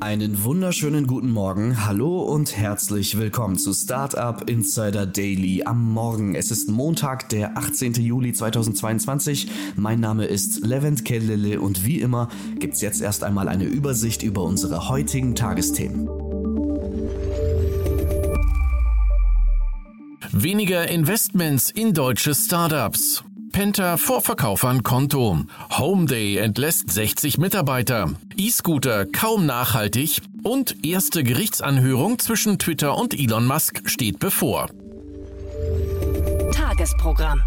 Einen wunderschönen guten Morgen, hallo und herzlich willkommen zu Startup Insider Daily am Morgen. Es ist Montag, der 18. Juli 2022. Mein Name ist Levent Kellele und wie immer gibt's jetzt erst einmal eine Übersicht über unsere heutigen Tagesthemen. Weniger Investments in deutsche Startups. Penta Vorverkauf an Konto. Homeday entlässt 60 Mitarbeiter. E-Scooter kaum nachhaltig. Und erste Gerichtsanhörung zwischen Twitter und Elon Musk steht bevor. Tagesprogramm.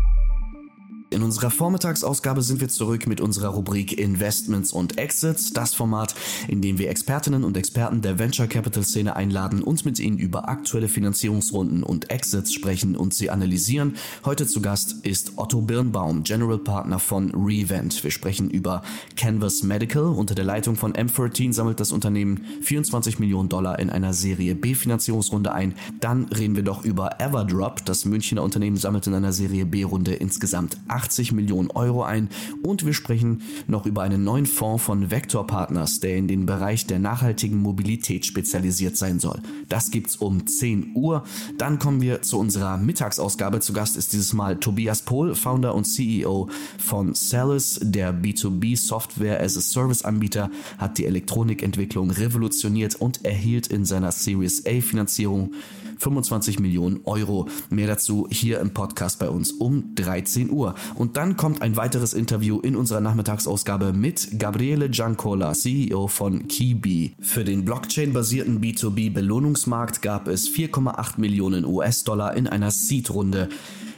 In unserer Vormittagsausgabe sind wir zurück mit unserer Rubrik Investments und Exits, das Format, in dem wir Expertinnen und Experten der Venture Capital Szene einladen und mit ihnen über aktuelle Finanzierungsrunden und Exits sprechen und sie analysieren. Heute zu Gast ist Otto Birnbaum, General Partner von Revent. Wir sprechen über Canvas Medical. Unter der Leitung von M13 sammelt das Unternehmen 24 Millionen Dollar in einer Serie B Finanzierungsrunde ein. Dann reden wir doch über Everdrop. Das Münchner Unternehmen sammelt in einer Serie B Runde insgesamt 80 Millionen Euro ein und wir sprechen noch über einen neuen Fonds von Vector Partners, der in den Bereich der nachhaltigen Mobilität spezialisiert sein soll. Das gibt's um 10 Uhr. Dann kommen wir zu unserer Mittagsausgabe. Zu Gast ist dieses Mal Tobias Pohl, Founder und CEO von Celis, der B2B Software as a Service Anbieter, hat die Elektronikentwicklung revolutioniert und erhielt in seiner Series A Finanzierung 25 Millionen Euro. Mehr dazu hier im Podcast bei uns um 13 Uhr. Und dann kommt ein weiteres Interview in unserer Nachmittagsausgabe mit Gabriele Giancola, CEO von Keybee. Für den Blockchain-basierten B2B-Belohnungsmarkt gab es 4,8 Millionen US-Dollar in einer Seed-Runde.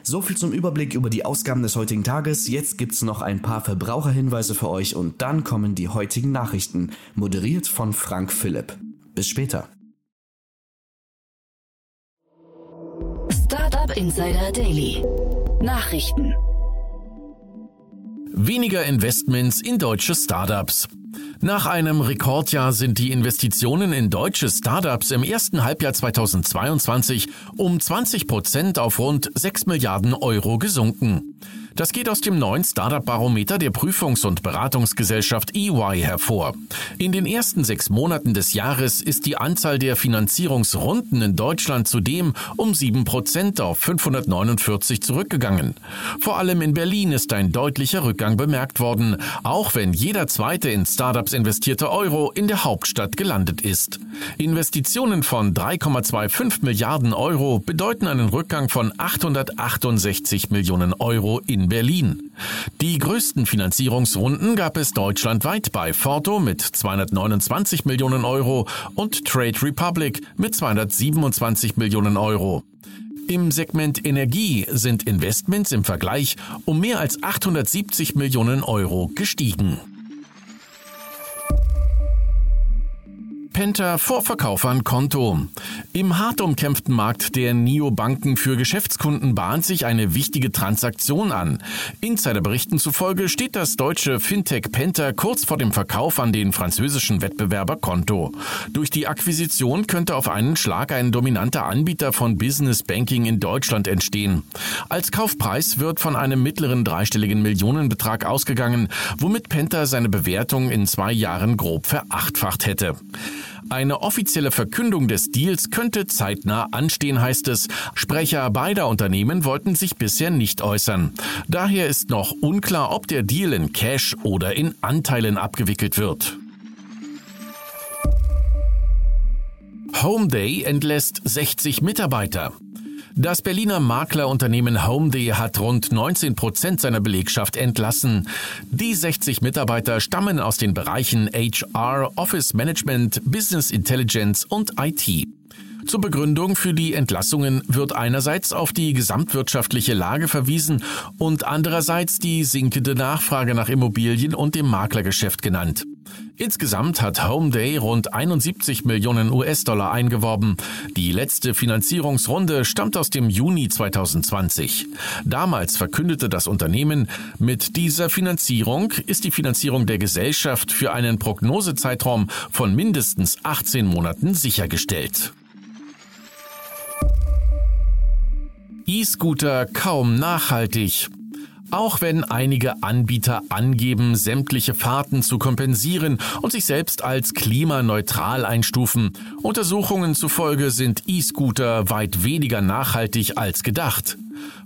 So viel zum Überblick über die Ausgaben des heutigen Tages. Jetzt gibt's noch ein paar Verbraucherhinweise für euch und dann kommen die heutigen Nachrichten, moderiert von Frank Philipp. Bis später. Insider Daily. Nachrichten. Weniger Investments in deutsche Startups. Nach einem Rekordjahr sind die Investitionen in deutsche Startups im ersten Halbjahr 2022 um 20 Prozent auf rund 6 Milliarden Euro gesunken. Das geht aus dem neuen Startup-Barometer der Prüfungs- und Beratungsgesellschaft EY hervor. In den ersten sechs Monaten des Jahres ist die Anzahl der Finanzierungsrunden in Deutschland zudem um sieben Prozent auf 549 zurückgegangen. Vor allem in Berlin ist ein deutlicher Rückgang bemerkt worden, auch wenn jeder zweite in Startups investierte Euro in der Hauptstadt gelandet ist. Investitionen von 3,25 Milliarden Euro bedeuten einen Rückgang von 868 Millionen Euro in in Berlin. Die größten Finanzierungsrunden gab es deutschlandweit bei Forto mit 229 Millionen Euro und Trade Republic mit 227 Millionen Euro. Im Segment Energie sind Investments im Vergleich um mehr als 870 Millionen Euro gestiegen. Penta Vorverkauf an Konto. Im hart umkämpften Markt der Neobanken für Geschäftskunden bahnt sich eine wichtige Transaktion an. Insiderberichten zufolge steht das deutsche Fintech Penta kurz vor dem Verkauf an den französischen Wettbewerber Konto. Durch die Akquisition könnte auf einen Schlag ein dominanter Anbieter von Business Banking in Deutschland entstehen. Als Kaufpreis wird von einem mittleren dreistelligen Millionenbetrag ausgegangen, womit Penta seine Bewertung in zwei Jahren grob verachtfacht hätte. Eine offizielle Verkündung des Deals könnte zeitnah anstehen, heißt es. Sprecher beider Unternehmen wollten sich bisher nicht äußern. Daher ist noch unklar, ob der Deal in Cash oder in Anteilen abgewickelt wird. Homeday entlässt 60 Mitarbeiter. Das Berliner Maklerunternehmen Homeday hat rund 19 Prozent seiner Belegschaft entlassen. Die 60 Mitarbeiter stammen aus den Bereichen HR, Office Management, Business Intelligence und IT. Zur Begründung für die Entlassungen wird einerseits auf die gesamtwirtschaftliche Lage verwiesen und andererseits die sinkende Nachfrage nach Immobilien und dem Maklergeschäft genannt. Insgesamt hat Homeday rund 71 Millionen US-Dollar eingeworben. Die letzte Finanzierungsrunde stammt aus dem Juni 2020. Damals verkündete das Unternehmen, mit dieser Finanzierung ist die Finanzierung der Gesellschaft für einen Prognosezeitraum von mindestens 18 Monaten sichergestellt. E-Scooter kaum nachhaltig. Auch wenn einige Anbieter angeben, sämtliche Fahrten zu kompensieren und sich selbst als klimaneutral einstufen, Untersuchungen zufolge sind E-Scooter weit weniger nachhaltig als gedacht.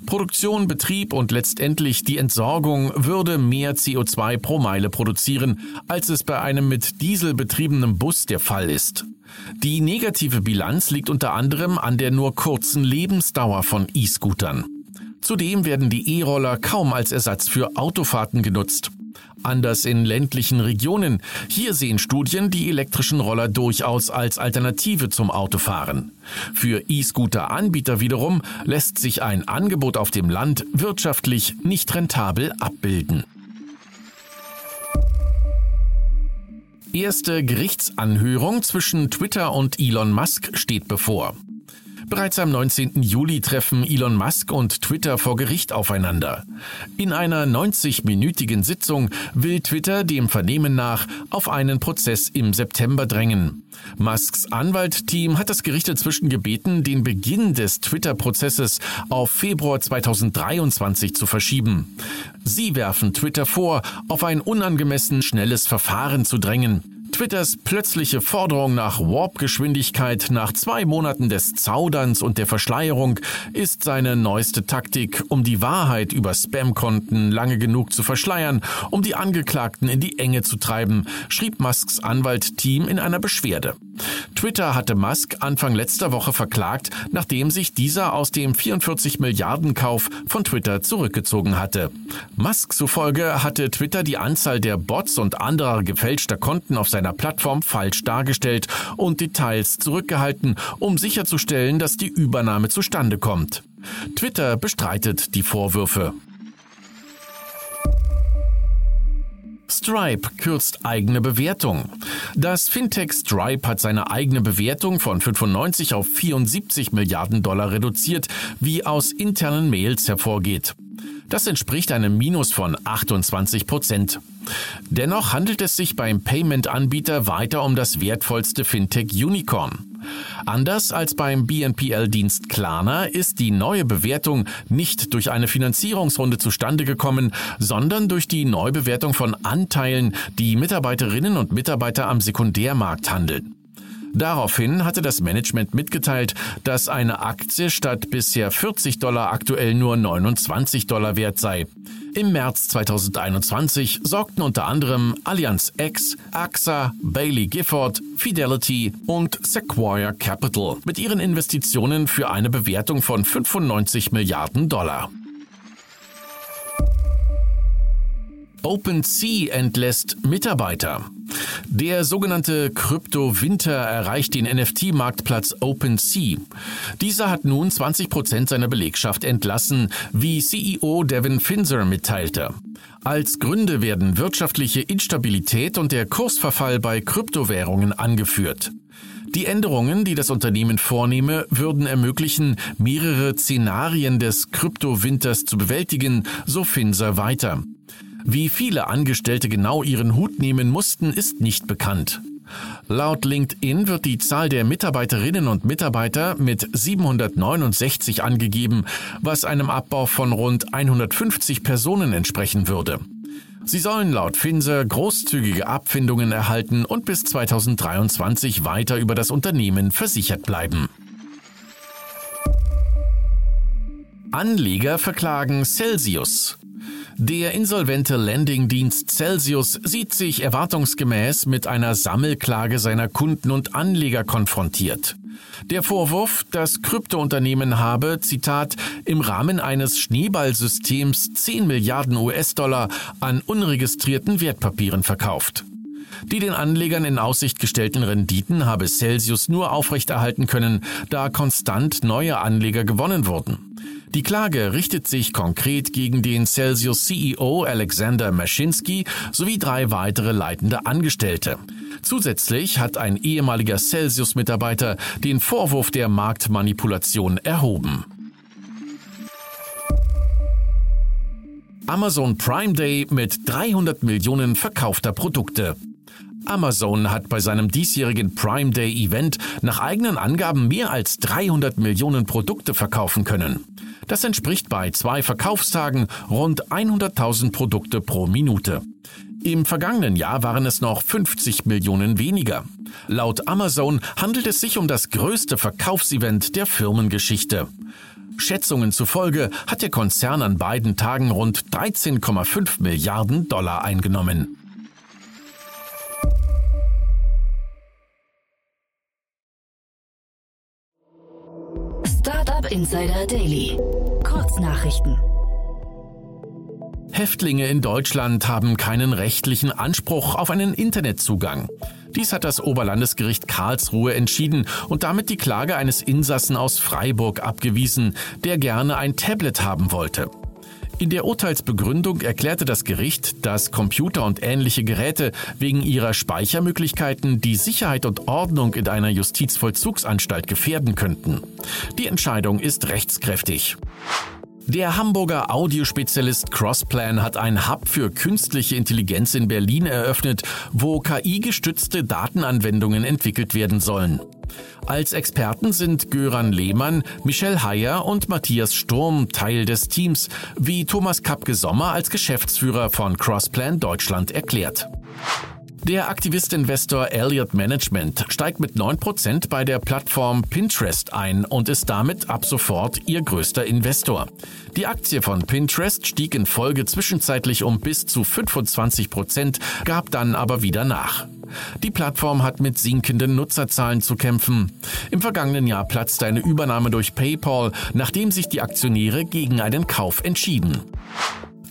Produktion, Betrieb und letztendlich die Entsorgung würde mehr CO2 pro Meile produzieren, als es bei einem mit Diesel betriebenem Bus der Fall ist. Die negative Bilanz liegt unter anderem an der nur kurzen Lebensdauer von E-Scootern. Zudem werden die E-Roller kaum als Ersatz für Autofahrten genutzt. Anders in ländlichen Regionen. Hier sehen Studien die elektrischen Roller durchaus als Alternative zum Autofahren. Für E-Scooter-Anbieter wiederum lässt sich ein Angebot auf dem Land wirtschaftlich nicht rentabel abbilden. Erste Gerichtsanhörung zwischen Twitter und Elon Musk steht bevor. Bereits am 19. Juli treffen Elon Musk und Twitter vor Gericht aufeinander. In einer 90-minütigen Sitzung will Twitter dem Vernehmen nach auf einen Prozess im September drängen. Musks Anwaltteam hat das Gericht inzwischen gebeten, den Beginn des Twitter-Prozesses auf Februar 2023 zu verschieben. Sie werfen Twitter vor, auf ein unangemessen schnelles Verfahren zu drängen. Twitters plötzliche Forderung nach Warp-Geschwindigkeit nach zwei Monaten des Zauderns und der Verschleierung ist seine neueste Taktik, um die Wahrheit über Spam-Konten lange genug zu verschleiern, um die Angeklagten in die Enge zu treiben, schrieb Musks Anwalt Team in einer Beschwerde. Twitter hatte Musk Anfang letzter Woche verklagt, nachdem sich dieser aus dem 44 Milliarden Kauf von Twitter zurückgezogen hatte. Musk zufolge hatte Twitter die Anzahl der Bots und anderer gefälschter Konten auf seiner Plattform falsch dargestellt und Details zurückgehalten, um sicherzustellen, dass die Übernahme zustande kommt. Twitter bestreitet die Vorwürfe. Stripe kürzt eigene Bewertung. Das Fintech Stripe hat seine eigene Bewertung von 95 auf 74 Milliarden Dollar reduziert, wie aus internen Mails hervorgeht. Das entspricht einem Minus von 28 Prozent. Dennoch handelt es sich beim Payment-Anbieter weiter um das wertvollste Fintech-Unicorn. Anders als beim BNPL-Dienst Klarna ist die neue Bewertung nicht durch eine Finanzierungsrunde zustande gekommen, sondern durch die Neubewertung von Anteilen, die Mitarbeiterinnen und Mitarbeiter am Sekundärmarkt handeln. Daraufhin hatte das Management mitgeteilt, dass eine Aktie statt bisher 40 Dollar aktuell nur 29 Dollar wert sei. Im März 2021 sorgten unter anderem Allianz X, AXA, Bailey Gifford, Fidelity und Sequoia Capital mit ihren Investitionen für eine Bewertung von 95 Milliarden Dollar. OpenSea entlässt Mitarbeiter. Der sogenannte Krypto-Winter erreicht den NFT-Marktplatz OpenSea. Dieser hat nun 20 Prozent seiner Belegschaft entlassen, wie CEO Devin Finzer mitteilte. Als Gründe werden wirtschaftliche Instabilität und der Kursverfall bei Kryptowährungen angeführt. Die Änderungen, die das Unternehmen vornehme, würden ermöglichen, mehrere Szenarien des Kryptowinters zu bewältigen, so Finzer weiter. Wie viele Angestellte genau ihren Hut nehmen mussten, ist nicht bekannt. Laut LinkedIn wird die Zahl der Mitarbeiterinnen und Mitarbeiter mit 769 angegeben, was einem Abbau von rund 150 Personen entsprechen würde. Sie sollen laut Finser großzügige Abfindungen erhalten und bis 2023 weiter über das Unternehmen versichert bleiben. Anleger verklagen Celsius. Der insolvente Lending-Dienst Celsius sieht sich erwartungsgemäß mit einer Sammelklage seiner Kunden und Anleger konfrontiert. Der Vorwurf, das Kryptounternehmen habe, Zitat, im Rahmen eines Schneeballsystems 10 Milliarden US-Dollar an unregistrierten Wertpapieren verkauft. Die den Anlegern in Aussicht gestellten Renditen habe Celsius nur aufrechterhalten können, da konstant neue Anleger gewonnen wurden. Die Klage richtet sich konkret gegen den Celsius CEO Alexander Maschinsky sowie drei weitere leitende Angestellte. Zusätzlich hat ein ehemaliger Celsius-Mitarbeiter den Vorwurf der Marktmanipulation erhoben. Amazon Prime Day mit 300 Millionen verkaufter Produkte. Amazon hat bei seinem diesjährigen Prime Day Event nach eigenen Angaben mehr als 300 Millionen Produkte verkaufen können. Das entspricht bei zwei Verkaufstagen rund 100.000 Produkte pro Minute. Im vergangenen Jahr waren es noch 50 Millionen weniger. Laut Amazon handelt es sich um das größte Verkaufsevent der Firmengeschichte. Schätzungen zufolge hat der Konzern an beiden Tagen rund 13,5 Milliarden Dollar eingenommen. Startup Insider Daily. Kurznachrichten. Häftlinge in Deutschland haben keinen rechtlichen Anspruch auf einen Internetzugang. Dies hat das Oberlandesgericht Karlsruhe entschieden und damit die Klage eines Insassen aus Freiburg abgewiesen, der gerne ein Tablet haben wollte. In der Urteilsbegründung erklärte das Gericht, dass Computer und ähnliche Geräte wegen ihrer Speichermöglichkeiten die Sicherheit und Ordnung in einer Justizvollzugsanstalt gefährden könnten. Die Entscheidung ist rechtskräftig. Der Hamburger Audiospezialist Crossplan hat ein Hub für künstliche Intelligenz in Berlin eröffnet, wo KI-gestützte Datenanwendungen entwickelt werden sollen. Als Experten sind Göran Lehmann, Michelle Heyer und Matthias Sturm Teil des Teams, wie Thomas Kapke-Sommer als Geschäftsführer von Crossplan Deutschland erklärt. Der Aktivist-Investor Elliott Management steigt mit 9% bei der Plattform Pinterest ein und ist damit ab sofort ihr größter Investor. Die Aktie von Pinterest stieg in Folge zwischenzeitlich um bis zu 25%, gab dann aber wieder nach. Die Plattform hat mit sinkenden Nutzerzahlen zu kämpfen. Im vergangenen Jahr platzte eine Übernahme durch PayPal, nachdem sich die Aktionäre gegen einen Kauf entschieden.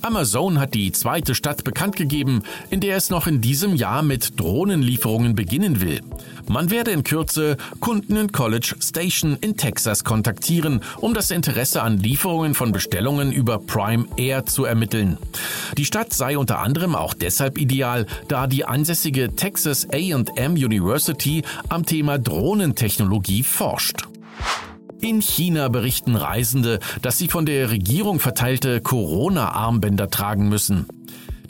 Amazon hat die zweite Stadt bekannt gegeben, in der es noch in diesem Jahr mit Drohnenlieferungen beginnen will. Man werde in Kürze Kunden in College Station in Texas kontaktieren, um das Interesse an Lieferungen von Bestellungen über Prime Air zu ermitteln. Die Stadt sei unter anderem auch deshalb ideal, da die ansässige Texas AM University am Thema Drohnentechnologie forscht. In China berichten Reisende, dass sie von der Regierung verteilte Corona-Armbänder tragen müssen.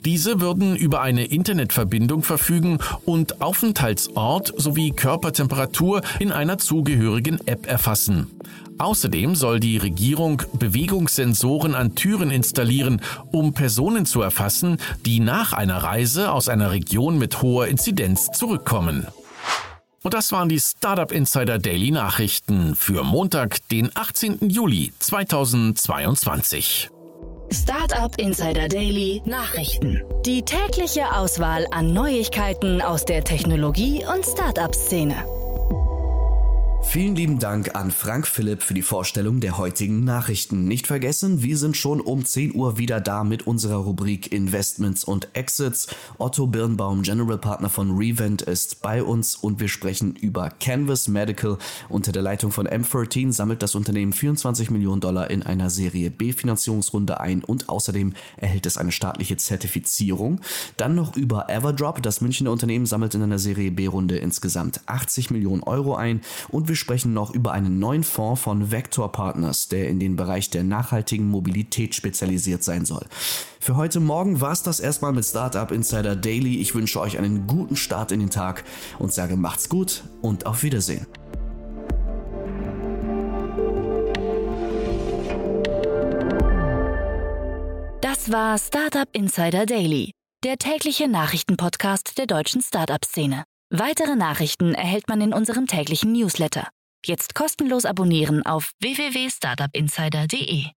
Diese würden über eine Internetverbindung verfügen und Aufenthaltsort sowie Körpertemperatur in einer zugehörigen App erfassen. Außerdem soll die Regierung Bewegungssensoren an Türen installieren, um Personen zu erfassen, die nach einer Reise aus einer Region mit hoher Inzidenz zurückkommen. Und das waren die Startup Insider Daily Nachrichten für Montag, den 18. Juli 2022. Startup Insider Daily Nachrichten. Die tägliche Auswahl an Neuigkeiten aus der Technologie- und Startup-Szene. Vielen lieben Dank an Frank Philipp für die Vorstellung der heutigen Nachrichten. Nicht vergessen, wir sind schon um 10 Uhr wieder da mit unserer Rubrik Investments und Exits. Otto Birnbaum, General Partner von Revent, ist bei uns und wir sprechen über Canvas Medical. Unter der Leitung von M13 sammelt das Unternehmen 24 Millionen Dollar in einer Serie B Finanzierungsrunde ein und außerdem erhält es eine staatliche Zertifizierung. Dann noch über Everdrop. Das Münchner Unternehmen sammelt in einer Serie B Runde insgesamt 80 Millionen Euro ein und wir wir sprechen noch über einen neuen Fonds von Vector Partners, der in den Bereich der nachhaltigen Mobilität spezialisiert sein soll. Für heute Morgen war es das erstmal mit Startup Insider Daily. Ich wünsche euch einen guten Start in den Tag und sage macht's gut und auf Wiedersehen. Das war Startup Insider Daily, der tägliche Nachrichtenpodcast der deutschen Startup-Szene. Weitere Nachrichten erhält man in unserem täglichen Newsletter. Jetzt kostenlos abonnieren auf www.startupinsider.de.